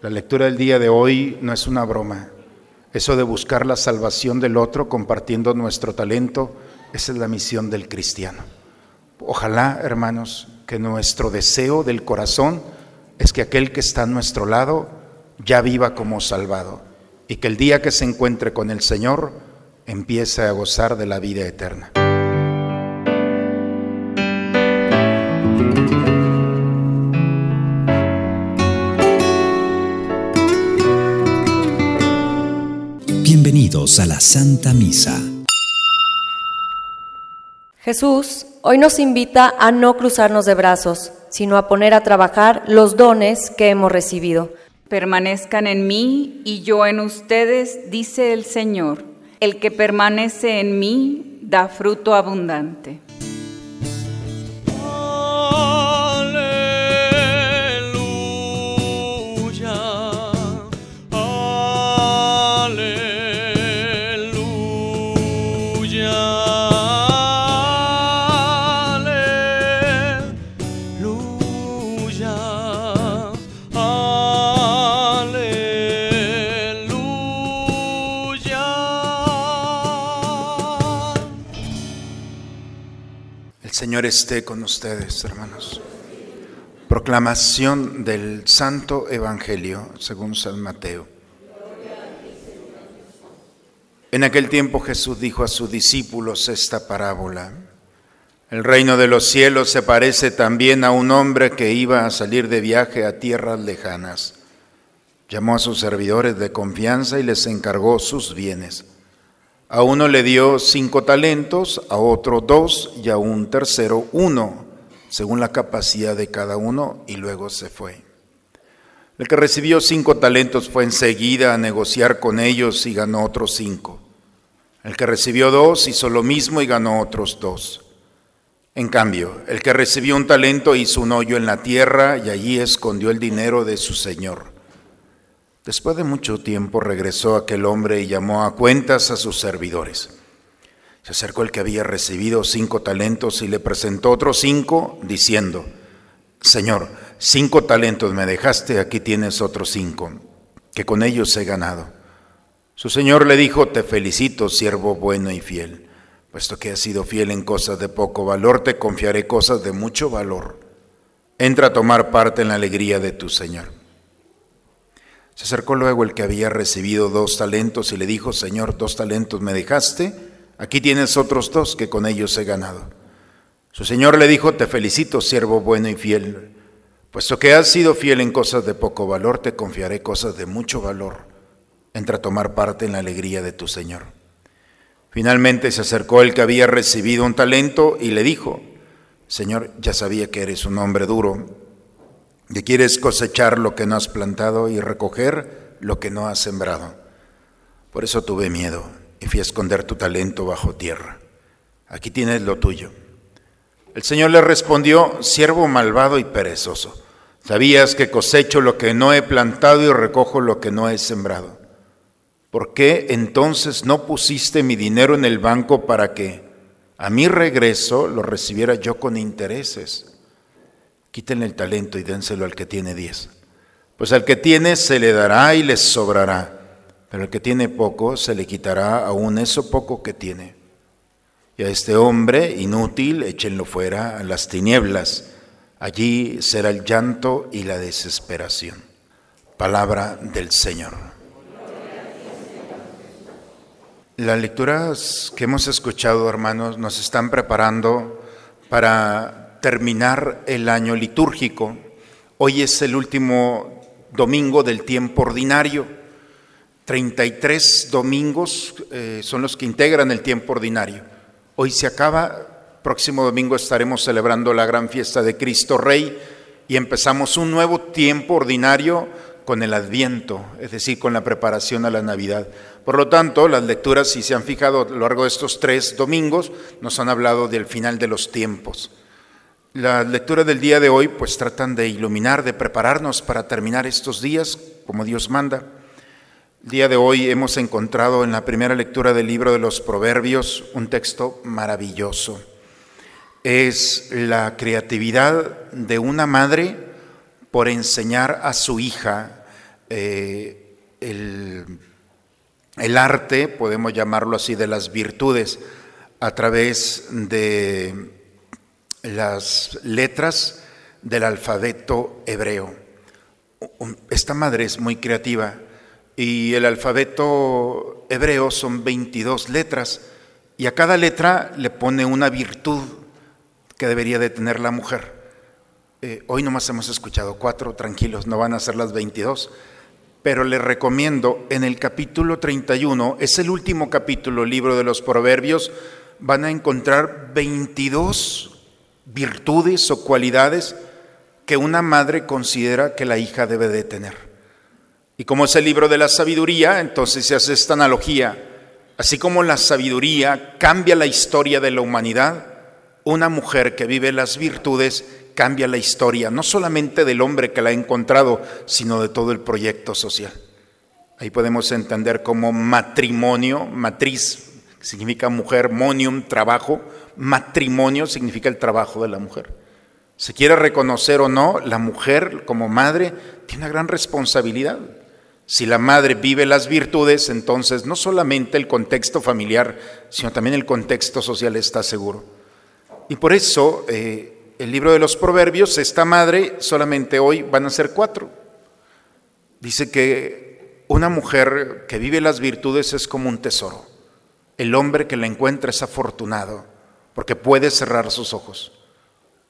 La lectura del día de hoy no es una broma. Eso de buscar la salvación del otro compartiendo nuestro talento, esa es la misión del cristiano. Ojalá, hermanos, que nuestro deseo del corazón es que aquel que está a nuestro lado ya viva como salvado y que el día que se encuentre con el Señor empiece a gozar de la vida eterna. Bienvenidos a la Santa Misa. Jesús hoy nos invita a no cruzarnos de brazos, sino a poner a trabajar los dones que hemos recibido. Permanezcan en mí y yo en ustedes, dice el Señor. El que permanece en mí da fruto abundante. Señor esté con ustedes, hermanos. Proclamación del Santo Evangelio según San Mateo. En aquel tiempo Jesús dijo a sus discípulos esta parábola. El reino de los cielos se parece también a un hombre que iba a salir de viaje a tierras lejanas. Llamó a sus servidores de confianza y les encargó sus bienes. A uno le dio cinco talentos, a otro dos y a un tercero uno, según la capacidad de cada uno, y luego se fue. El que recibió cinco talentos fue enseguida a negociar con ellos y ganó otros cinco. El que recibió dos hizo lo mismo y ganó otros dos. En cambio, el que recibió un talento hizo un hoyo en la tierra y allí escondió el dinero de su señor. Después de mucho tiempo regresó aquel hombre y llamó a cuentas a sus servidores. Se acercó el que había recibido cinco talentos y le presentó otros cinco, diciendo, Señor, cinco talentos me dejaste, aquí tienes otros cinco, que con ellos he ganado. Su señor le dijo, te felicito, siervo bueno y fiel, puesto que has sido fiel en cosas de poco valor, te confiaré cosas de mucho valor. Entra a tomar parte en la alegría de tu señor. Acercó luego el que había recibido dos talentos y le dijo, Señor, dos talentos me dejaste, aquí tienes otros dos que con ellos he ganado. Su Señor le dijo, te felicito, siervo bueno y fiel, puesto que has sido fiel en cosas de poco valor, te confiaré cosas de mucho valor. Entra a tomar parte en la alegría de tu Señor. Finalmente se acercó el que había recibido un talento y le dijo, Señor, ya sabía que eres un hombre duro que quieres cosechar lo que no has plantado y recoger lo que no has sembrado. Por eso tuve miedo y fui a esconder tu talento bajo tierra. Aquí tienes lo tuyo. El Señor le respondió, siervo malvado y perezoso, sabías que cosecho lo que no he plantado y recojo lo que no he sembrado. ¿Por qué entonces no pusiste mi dinero en el banco para que a mi regreso lo recibiera yo con intereses? Quítenle el talento y dénselo al que tiene diez. Pues al que tiene se le dará y les sobrará, pero al que tiene poco se le quitará aún eso poco que tiene. Y a este hombre inútil échenlo fuera a las tinieblas. Allí será el llanto y la desesperación. Palabra del Señor. Las lecturas que hemos escuchado, hermanos, nos están preparando para terminar el año litúrgico. Hoy es el último domingo del tiempo ordinario. 33 domingos eh, son los que integran el tiempo ordinario. Hoy se acaba, próximo domingo estaremos celebrando la gran fiesta de Cristo Rey y empezamos un nuevo tiempo ordinario con el Adviento, es decir, con la preparación a la Navidad. Por lo tanto, las lecturas, si se han fijado a lo largo de estos tres domingos, nos han hablado del final de los tiempos. Las lecturas del día de hoy pues tratan de iluminar, de prepararnos para terminar estos días como Dios manda. El día de hoy hemos encontrado en la primera lectura del libro de los Proverbios un texto maravilloso. Es la creatividad de una madre por enseñar a su hija eh, el, el arte, podemos llamarlo así, de las virtudes a través de las letras del alfabeto hebreo. Esta madre es muy creativa y el alfabeto hebreo son 22 letras y a cada letra le pone una virtud que debería de tener la mujer. Eh, hoy nomás hemos escuchado cuatro, tranquilos, no van a ser las 22, pero les recomiendo en el capítulo 31, es el último capítulo, libro de los proverbios, van a encontrar 22 virtudes o cualidades que una madre considera que la hija debe de tener. Y como es el libro de la sabiduría, entonces se hace esta analogía. Así como la sabiduría cambia la historia de la humanidad, una mujer que vive las virtudes cambia la historia, no solamente del hombre que la ha encontrado, sino de todo el proyecto social. Ahí podemos entender como matrimonio, matriz, significa mujer, monium, trabajo, matrimonio significa el trabajo de la mujer. Se quiere reconocer o no, la mujer como madre tiene una gran responsabilidad. Si la madre vive las virtudes, entonces no solamente el contexto familiar, sino también el contexto social está seguro. Y por eso eh, el libro de los proverbios, esta madre solamente hoy van a ser cuatro. Dice que una mujer que vive las virtudes es como un tesoro. El hombre que la encuentra es afortunado porque puede cerrar sus ojos.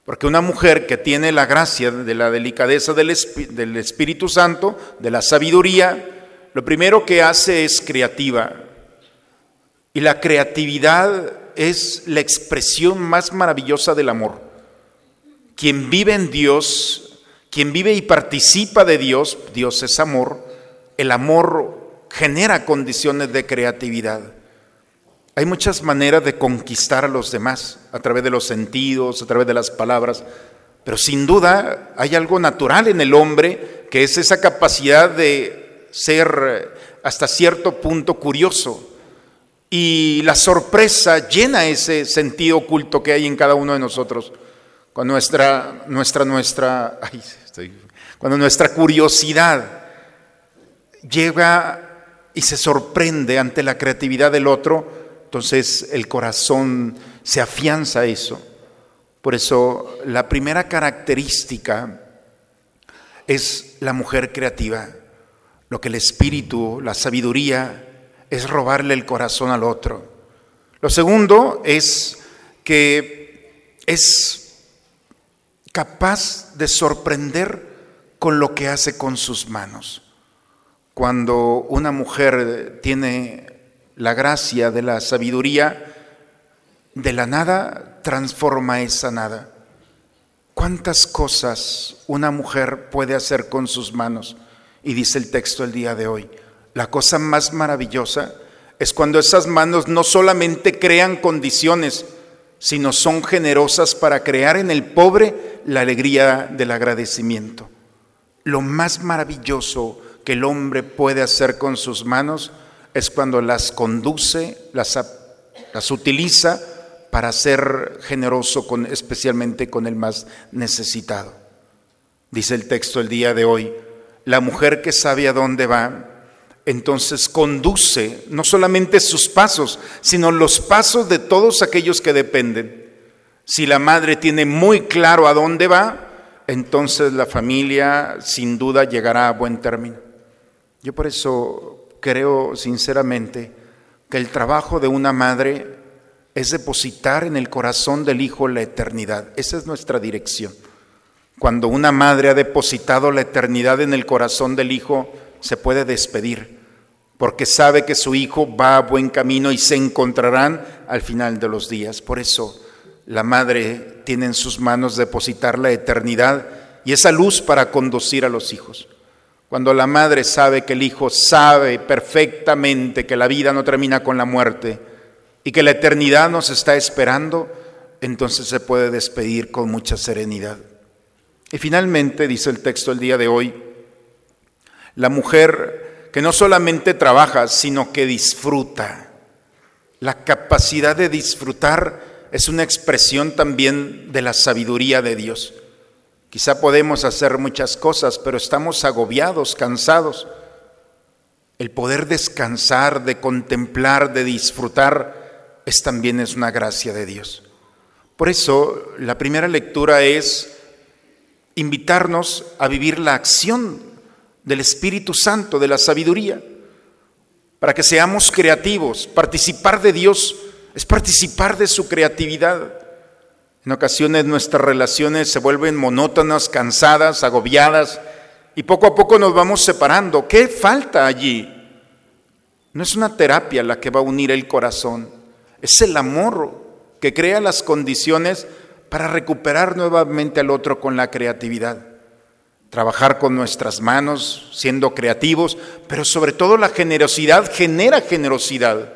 Porque una mujer que tiene la gracia de la delicadeza del, Espíritu Santo, de la sabiduría, lo primero que hace es creativa. Y la creatividad es la expresión más maravillosa del amor. Quien vive en Dios, quien vive y participa de Dios, Dios es amor, el amor genera condiciones de creatividad. Hay muchas maneras de conquistar a los demás, a través de los sentidos, a través de las palabras, pero sin duda hay algo natural en el hombre que es esa capacidad de ser hasta cierto punto curioso. Y la sorpresa llena ese sentido oculto que hay en cada uno de nosotros. Cuando nuestra, nuestra, nuestra, cuando nuestra curiosidad llega y se sorprende ante la creatividad del otro, entonces el corazón se afianza a eso. Por eso la primera característica es la mujer creativa. Lo que el espíritu, la sabiduría, es robarle el corazón al otro. Lo segundo es que es capaz de sorprender con lo que hace con sus manos. Cuando una mujer tiene la gracia de la sabiduría, de la nada transforma esa nada. ¿Cuántas cosas una mujer puede hacer con sus manos? Y dice el texto el día de hoy, la cosa más maravillosa es cuando esas manos no solamente crean condiciones, sino son generosas para crear en el pobre la alegría del agradecimiento. Lo más maravilloso que el hombre puede hacer con sus manos es cuando las conduce, las, las utiliza para ser generoso con, especialmente con el más necesitado. Dice el texto el día de hoy, la mujer que sabe a dónde va, entonces conduce no solamente sus pasos, sino los pasos de todos aquellos que dependen. Si la madre tiene muy claro a dónde va, entonces la familia sin duda llegará a buen término. Yo por eso creo sinceramente que el trabajo de una madre es depositar en el corazón del hijo la eternidad. Esa es nuestra dirección. Cuando una madre ha depositado la eternidad en el corazón del hijo, se puede despedir, porque sabe que su hijo va a buen camino y se encontrarán al final de los días. Por eso la madre tiene en sus manos depositar la eternidad y esa luz para conducir a los hijos. Cuando la madre sabe que el hijo sabe perfectamente que la vida no termina con la muerte y que la eternidad nos está esperando, entonces se puede despedir con mucha serenidad. Y finalmente, dice el texto el día de hoy, la mujer que no solamente trabaja, sino que disfruta. La capacidad de disfrutar es una expresión también de la sabiduría de Dios. Quizá podemos hacer muchas cosas, pero estamos agobiados, cansados. El poder descansar, de contemplar, de disfrutar, es también es una gracia de Dios. Por eso la primera lectura es invitarnos a vivir la acción del Espíritu Santo, de la sabiduría, para que seamos creativos. Participar de Dios es participar de su creatividad. En ocasiones nuestras relaciones se vuelven monótonas, cansadas, agobiadas, y poco a poco nos vamos separando. ¿Qué falta allí? No es una terapia la que va a unir el corazón, es el amor que crea las condiciones para recuperar nuevamente al otro con la creatividad. Trabajar con nuestras manos, siendo creativos, pero sobre todo la generosidad genera generosidad.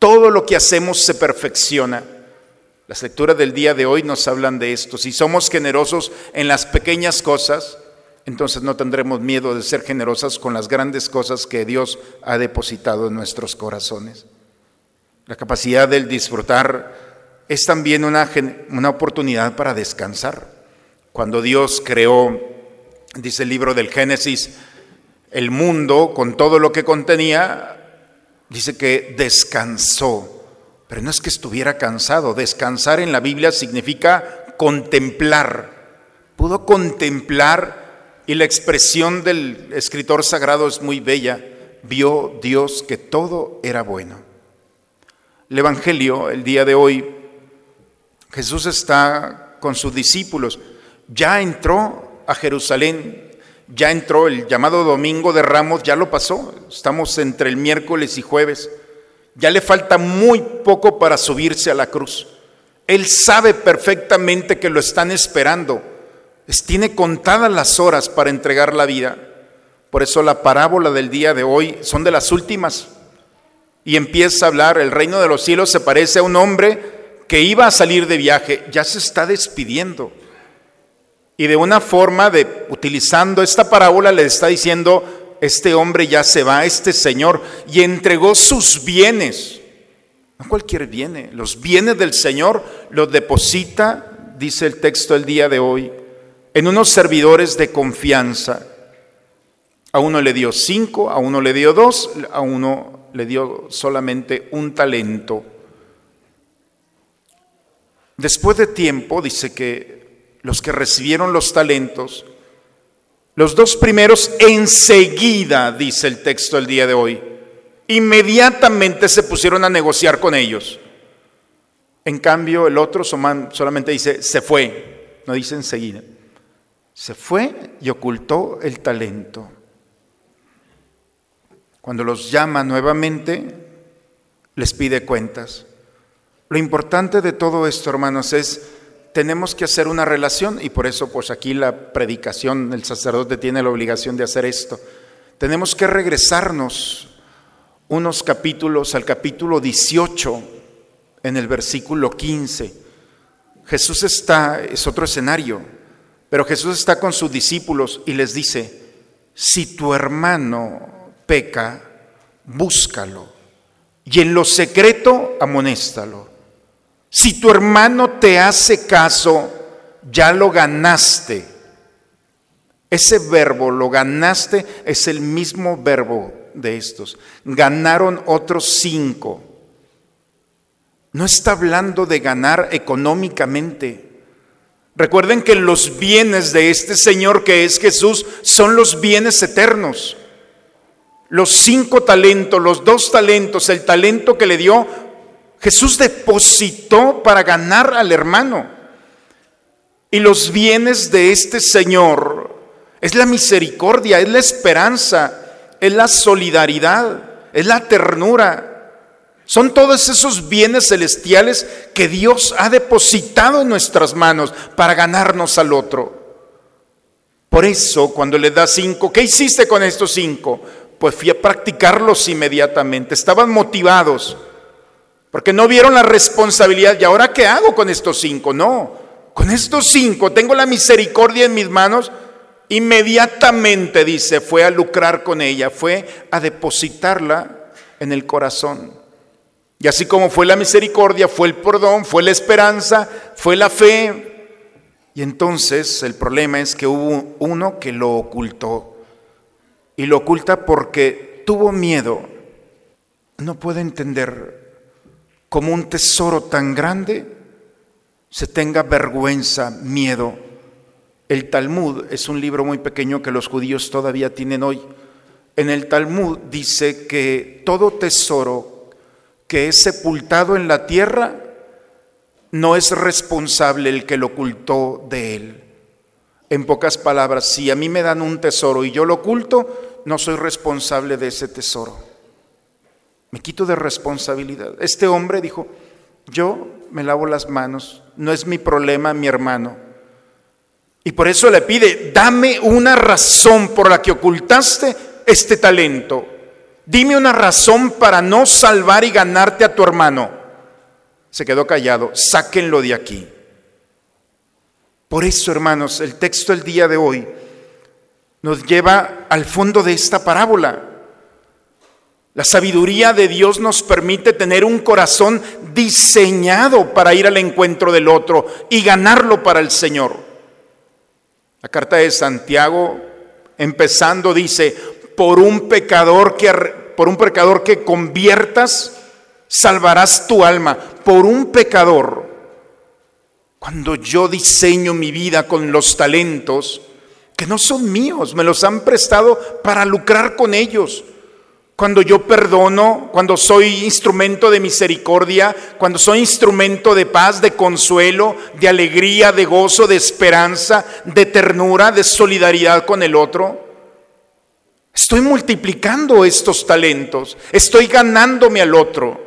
Todo lo que hacemos se perfecciona. Las lecturas del día de hoy nos hablan de esto. Si somos generosos en las pequeñas cosas, entonces no tendremos miedo de ser generosas con las grandes cosas que Dios ha depositado en nuestros corazones. La capacidad del disfrutar es también una, una oportunidad para descansar. Cuando Dios creó, dice el libro del Génesis, el mundo con todo lo que contenía, dice que descansó. Pero no es que estuviera cansado. Descansar en la Biblia significa contemplar. Pudo contemplar y la expresión del escritor sagrado es muy bella. Vio Dios que todo era bueno. El Evangelio, el día de hoy, Jesús está con sus discípulos. Ya entró a Jerusalén, ya entró el llamado Domingo de Ramos, ya lo pasó. Estamos entre el miércoles y jueves. Ya le falta muy poco para subirse a la cruz. Él sabe perfectamente que lo están esperando tiene contadas las horas para entregar la vida. Por eso la parábola del día de hoy son de las últimas. Y empieza a hablar, el reino de los cielos se parece a un hombre que iba a salir de viaje, ya se está despidiendo. Y de una forma de, utilizando esta parábola, le está diciendo, este hombre ya se va, este señor, y entregó sus bienes. No cualquier viene, los bienes del Señor los deposita, dice el texto el día de hoy, en unos servidores de confianza. A uno le dio cinco, a uno le dio dos, a uno le dio solamente un talento. Después de tiempo, dice que los que recibieron los talentos, los dos primeros enseguida, dice el texto el día de hoy, inmediatamente se pusieron a negociar con ellos. En cambio, el otro solamente dice, se fue, no dice enseguida. Se fue y ocultó el talento. Cuando los llama nuevamente, les pide cuentas. Lo importante de todo esto, hermanos, es tenemos que hacer una relación y por eso pues aquí la predicación, el sacerdote tiene la obligación de hacer esto. Tenemos que regresarnos unos capítulos al capítulo 18 en el versículo 15. Jesús está, es otro escenario, pero Jesús está con sus discípulos y les dice, si tu hermano peca, búscalo y en lo secreto amonéstalo. Si tu hermano te hace caso, ya lo ganaste. Ese verbo, lo ganaste, es el mismo verbo de estos. Ganaron otros cinco. No está hablando de ganar económicamente. Recuerden que los bienes de este Señor que es Jesús son los bienes eternos. Los cinco talentos, los dos talentos, el talento que le dio, Jesús depositó para ganar al hermano. Y los bienes de este Señor es la misericordia, es la esperanza, es la solidaridad, es la ternura, son todos esos bienes celestiales que Dios ha depositado en nuestras manos para ganarnos al otro. Por eso, cuando le da cinco, ¿qué hiciste con estos cinco? Pues fui a practicarlos inmediatamente. Estaban motivados porque no vieron la responsabilidad. ¿Y ahora qué hago con estos cinco? No, con estos cinco tengo la misericordia en mis manos. Inmediatamente, dice, fue a lucrar con ella, fue a depositarla en el corazón. Y así como fue la misericordia, fue el perdón, fue la esperanza, fue la fe. Y entonces el problema es que hubo uno que lo ocultó. Y lo oculta porque tuvo miedo no puede entender cómo un tesoro tan grande se tenga vergüenza, miedo. El Talmud es un libro muy pequeño que los judíos todavía tienen hoy. En el Talmud dice que todo tesoro que es sepultado en la tierra no es responsable el que lo ocultó de él. En pocas palabras, si a mí me dan un tesoro y yo lo oculto, no soy responsable de ese tesoro. Me quito de responsabilidad. Este hombre dijo, yo me lavo las manos, no es mi problema mi hermano. Y por eso le pide, dame una razón por la que ocultaste este talento. Dime una razón para no salvar y ganarte a tu hermano. Se quedó callado, sáquenlo de aquí. Por eso, hermanos, el texto del día de hoy nos lleva al fondo de esta parábola. La sabiduría de Dios nos permite tener un corazón diseñado para ir al encuentro del otro y ganarlo para el Señor. La carta de Santiago, empezando, dice, por un pecador que, por un pecador que conviertas, salvarás tu alma. Por un pecador cuando yo diseño mi vida con los talentos que no son míos, me los han prestado para lucrar con ellos. Cuando yo perdono, cuando soy instrumento de misericordia, cuando soy instrumento de paz, de consuelo, de alegría, de gozo, de esperanza, de ternura, de solidaridad con el otro, estoy multiplicando estos talentos, estoy ganándome al otro.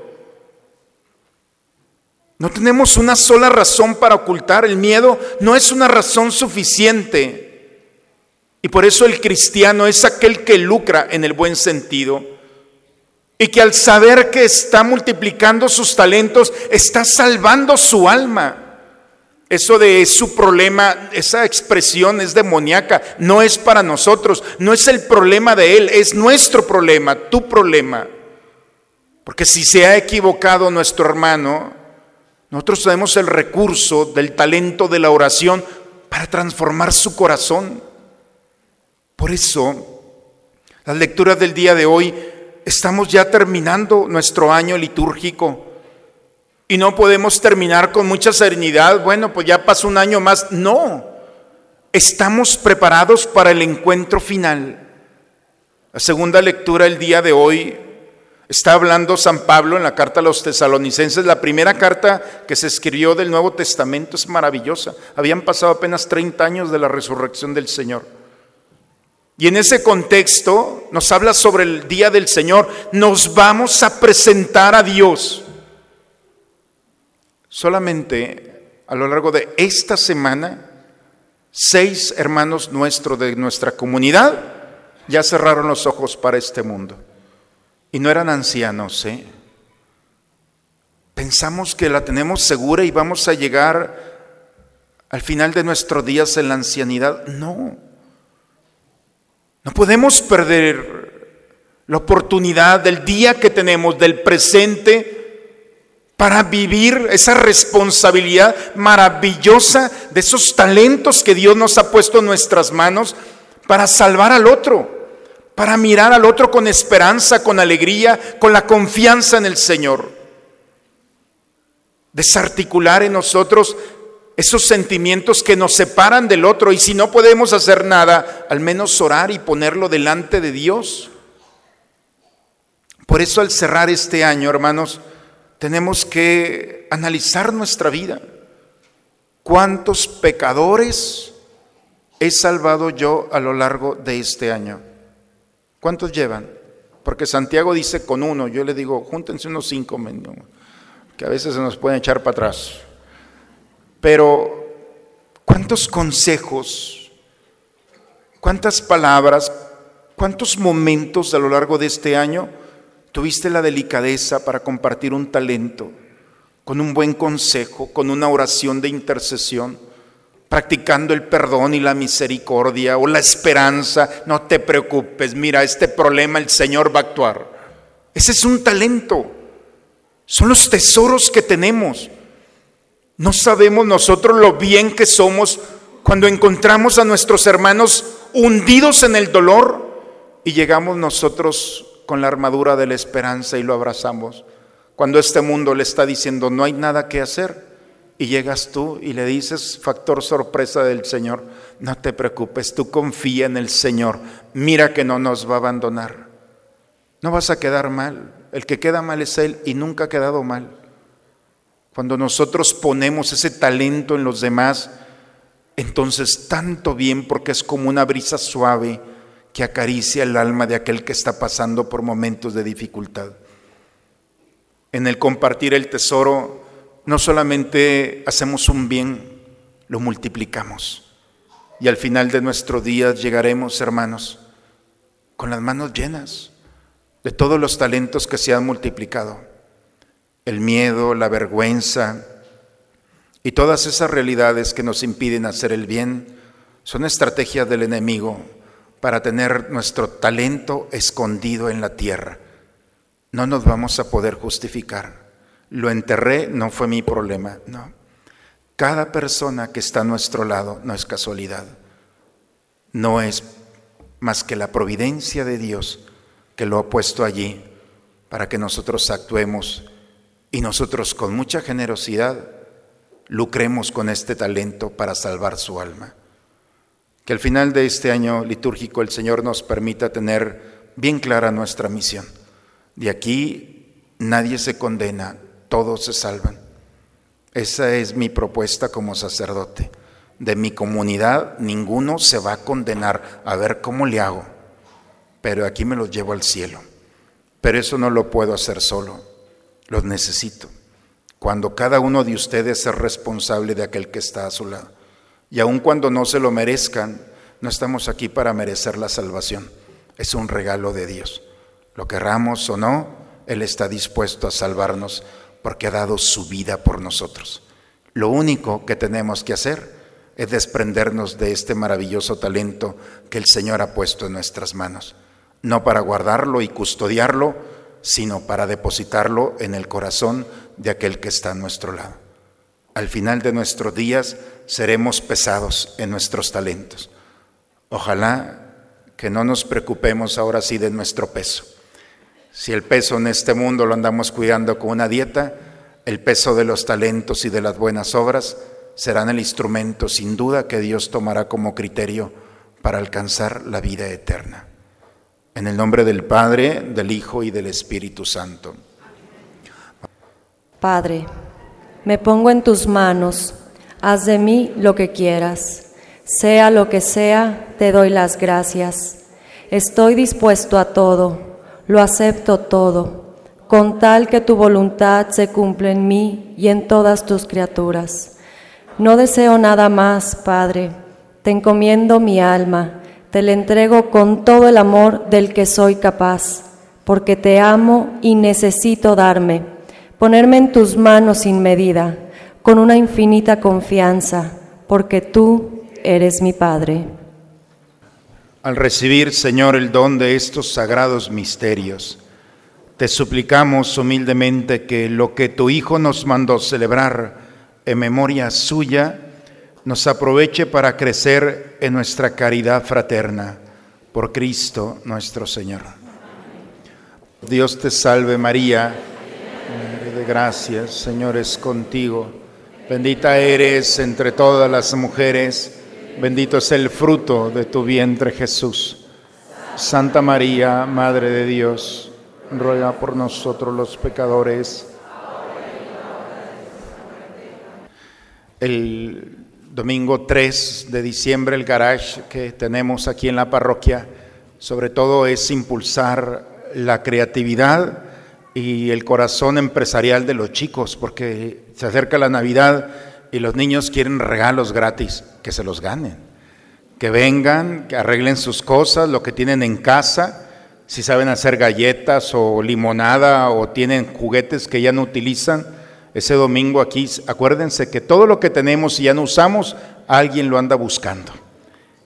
No tenemos una sola razón para ocultar. El miedo no es una razón suficiente. Y por eso el cristiano es aquel que lucra en el buen sentido. Y que al saber que está multiplicando sus talentos, está salvando su alma. Eso de su problema, esa expresión es demoníaca, no es para nosotros, no es el problema de él, es nuestro problema, tu problema. Porque si se ha equivocado nuestro hermano, nosotros tenemos el recurso del talento de la oración para transformar su corazón. Por eso, las lecturas del día de hoy, estamos ya terminando nuestro año litúrgico. Y no podemos terminar con mucha serenidad, bueno, pues ya pasó un año más. No, estamos preparados para el encuentro final. La segunda lectura el día de hoy Está hablando San Pablo en la carta a los tesalonicenses, la primera carta que se escribió del Nuevo Testamento es maravillosa. Habían pasado apenas 30 años de la resurrección del Señor. Y en ese contexto nos habla sobre el día del Señor. Nos vamos a presentar a Dios. Solamente a lo largo de esta semana, seis hermanos nuestros de nuestra comunidad ya cerraron los ojos para este mundo. Y no eran ancianos, ¿eh? Pensamos que la tenemos segura y vamos a llegar al final de nuestros días en la ancianidad. No. No podemos perder la oportunidad del día que tenemos, del presente, para vivir esa responsabilidad maravillosa de esos talentos que Dios nos ha puesto en nuestras manos para salvar al otro para mirar al otro con esperanza, con alegría, con la confianza en el Señor. Desarticular en nosotros esos sentimientos que nos separan del otro y si no podemos hacer nada, al menos orar y ponerlo delante de Dios. Por eso al cerrar este año, hermanos, tenemos que analizar nuestra vida. ¿Cuántos pecadores he salvado yo a lo largo de este año? ¿Cuántos llevan? Porque Santiago dice con uno, yo le digo, júntense unos cinco, que a veces se nos pueden echar para atrás. Pero, ¿cuántos consejos, cuántas palabras, cuántos momentos a lo largo de este año tuviste la delicadeza para compartir un talento, con un buen consejo, con una oración de intercesión? practicando el perdón y la misericordia o la esperanza, no te preocupes, mira, este problema el Señor va a actuar. Ese es un talento, son los tesoros que tenemos. No sabemos nosotros lo bien que somos cuando encontramos a nuestros hermanos hundidos en el dolor y llegamos nosotros con la armadura de la esperanza y lo abrazamos. Cuando este mundo le está diciendo no hay nada que hacer y llegas tú y le dices, factor sorpresa del Señor, no te preocupes, tú confía en el Señor, mira que no nos va a abandonar. No vas a quedar mal, el que queda mal es Él y nunca ha quedado mal. Cuando nosotros ponemos ese talento en los demás, entonces tanto bien porque es como una brisa suave que acaricia el alma de aquel que está pasando por momentos de dificultad. En el compartir el tesoro, no solamente hacemos un bien, lo multiplicamos. Y al final de nuestros días llegaremos, hermanos, con las manos llenas de todos los talentos que se han multiplicado. El miedo, la vergüenza, y todas esas realidades que nos impiden hacer el bien son estrategias del enemigo para tener nuestro talento escondido en la tierra. No nos vamos a poder justificar. Lo enterré, no fue mi problema, no. Cada persona que está a nuestro lado no es casualidad, no es más que la providencia de Dios que lo ha puesto allí para que nosotros actuemos y nosotros con mucha generosidad lucremos con este talento para salvar su alma. Que al final de este año litúrgico el Señor nos permita tener bien clara nuestra misión. De aquí nadie se condena, todos se salvan. Esa es mi propuesta como sacerdote. De mi comunidad ninguno se va a condenar a ver cómo le hago, pero aquí me los llevo al cielo. Pero eso no lo puedo hacer solo, los necesito cuando cada uno de ustedes es responsable de aquel que está a su lado. Y aun cuando no se lo merezcan, no estamos aquí para merecer la salvación. Es un regalo de Dios. Lo querramos o no, Él está dispuesto a salvarnos porque ha dado su vida por nosotros. Lo único que tenemos que hacer es desprendernos de este maravilloso talento que el Señor ha puesto en nuestras manos, no para guardarlo y custodiarlo, sino para depositarlo en el corazón de aquel que está a nuestro lado. Al final de nuestros días seremos pesados en nuestros talentos. Ojalá que no nos preocupemos ahora sí de nuestro peso. Si el peso en este mundo lo andamos cuidando con una dieta, el peso de los talentos y de las buenas obras serán el instrumento sin duda que Dios tomará como criterio para alcanzar la vida eterna. En el nombre del Padre, del Hijo y del Espíritu Santo. Padre, me pongo en tus manos, haz de mí lo que quieras, sea lo que sea, te doy las gracias. Estoy dispuesto a todo, lo acepto todo, con tal que tu voluntad se cumpla en mí y en todas tus criaturas. No deseo nada más, Padre, te encomiendo mi alma, te la entrego con todo el amor del que soy capaz, porque te amo y necesito darme ponerme en tus manos sin medida, con una infinita confianza, porque tú eres mi Padre. Al recibir, Señor, el don de estos sagrados misterios, te suplicamos humildemente que lo que tu Hijo nos mandó celebrar en memoria suya, nos aproveche para crecer en nuestra caridad fraterna. Por Cristo nuestro Señor. Dios te salve María gracias, Señor es contigo. Bendita eres entre todas las mujeres, bendito es el fruto de tu vientre Jesús. Santa María, Madre de Dios, ruega por nosotros los pecadores. El domingo 3 de diciembre, el garage que tenemos aquí en la parroquia, sobre todo es impulsar la creatividad y el corazón empresarial de los chicos, porque se acerca la Navidad y los niños quieren regalos gratis, que se los ganen, que vengan, que arreglen sus cosas, lo que tienen en casa, si saben hacer galletas o limonada o tienen juguetes que ya no utilizan. Ese domingo aquí, acuérdense que todo lo que tenemos y ya no usamos, alguien lo anda buscando.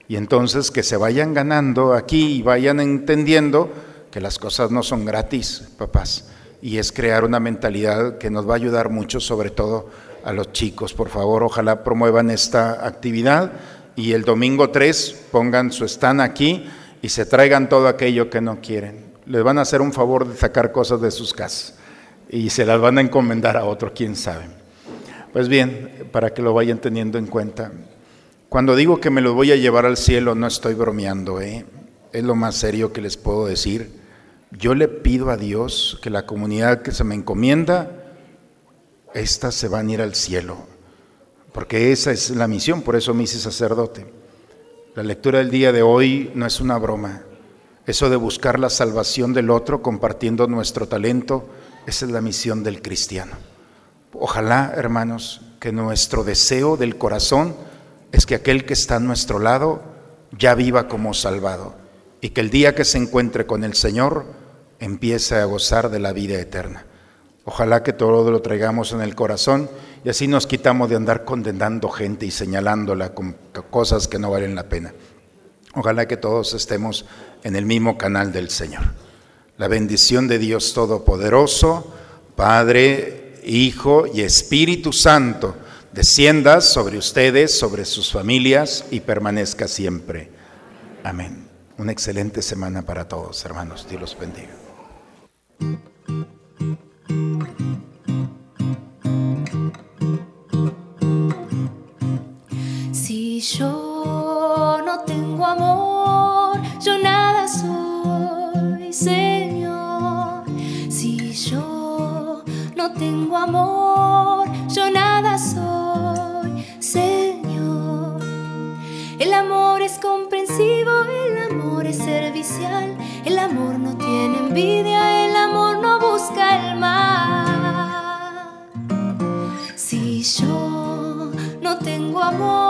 Y entonces que se vayan ganando aquí y vayan entendiendo que las cosas no son gratis, papás y es crear una mentalidad que nos va a ayudar mucho, sobre todo a los chicos. Por favor, ojalá promuevan esta actividad y el domingo 3 pongan su stand aquí y se traigan todo aquello que no quieren. les van a hacer un favor de sacar cosas de sus casas y se las van a encomendar a otro, quién sabe. Pues bien, para que lo vayan teniendo en cuenta, cuando digo que me los voy a llevar al cielo, no estoy bromeando, ¿eh? es lo más serio que les puedo decir. Yo le pido a Dios que la comunidad que se me encomienda, estas se van a ir al cielo, porque esa es la misión, por eso me hice sacerdote. La lectura del día de hoy no es una broma. Eso de buscar la salvación del otro compartiendo nuestro talento, esa es la misión del cristiano. Ojalá, hermanos, que nuestro deseo del corazón es que aquel que está a nuestro lado ya viva como salvado y que el día que se encuentre con el Señor empiece a gozar de la vida eterna. Ojalá que todo lo traigamos en el corazón y así nos quitamos de andar condenando gente y señalándola con cosas que no valen la pena. Ojalá que todos estemos en el mismo canal del Señor. La bendición de Dios Todopoderoso, Padre, Hijo y Espíritu Santo, descienda sobre ustedes, sobre sus familias y permanezca siempre. Amén. Una excelente semana para todos, hermanos. Dios los bendiga. Si yo no tengo amor, amor, yo nada soy, Señor. El amor es comprensivo, el amor es servicial, el amor no tiene envidia, el amor no busca el mal. Si yo no tengo amor,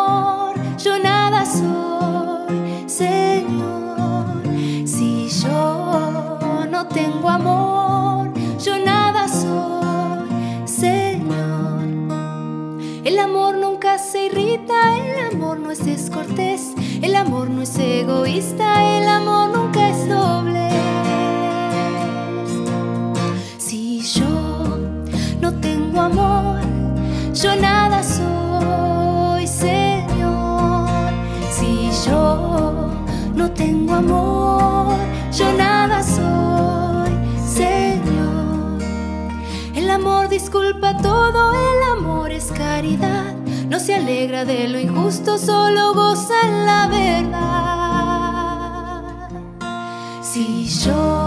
es descortés, el amor no es egoísta, el amor nunca es doble. Si yo no tengo amor, yo nada soy, Señor. Si yo no tengo amor, yo nada soy, Señor. El amor disculpa todo, el amor es caridad. Se alegra de lo injusto, solo goza la verdad. Si yo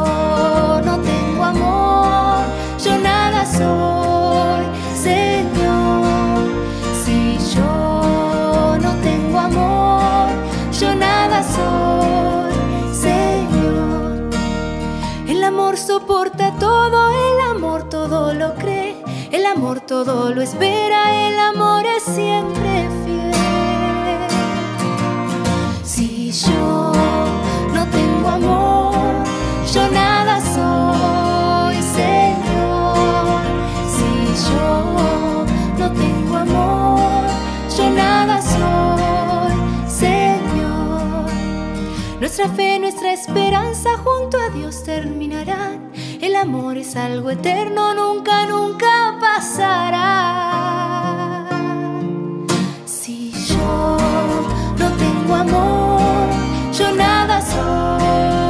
amor todo lo espera, el amor es siempre fiel. Si yo no tengo amor, yo nada soy, Señor. Si yo no tengo amor, yo nada soy, Señor. Nuestra fe, nuestra esperanza junto a Dios terminarán. El amor es algo eterno, nunca, nunca pasará. Si yo no tengo amor, yo nada soy.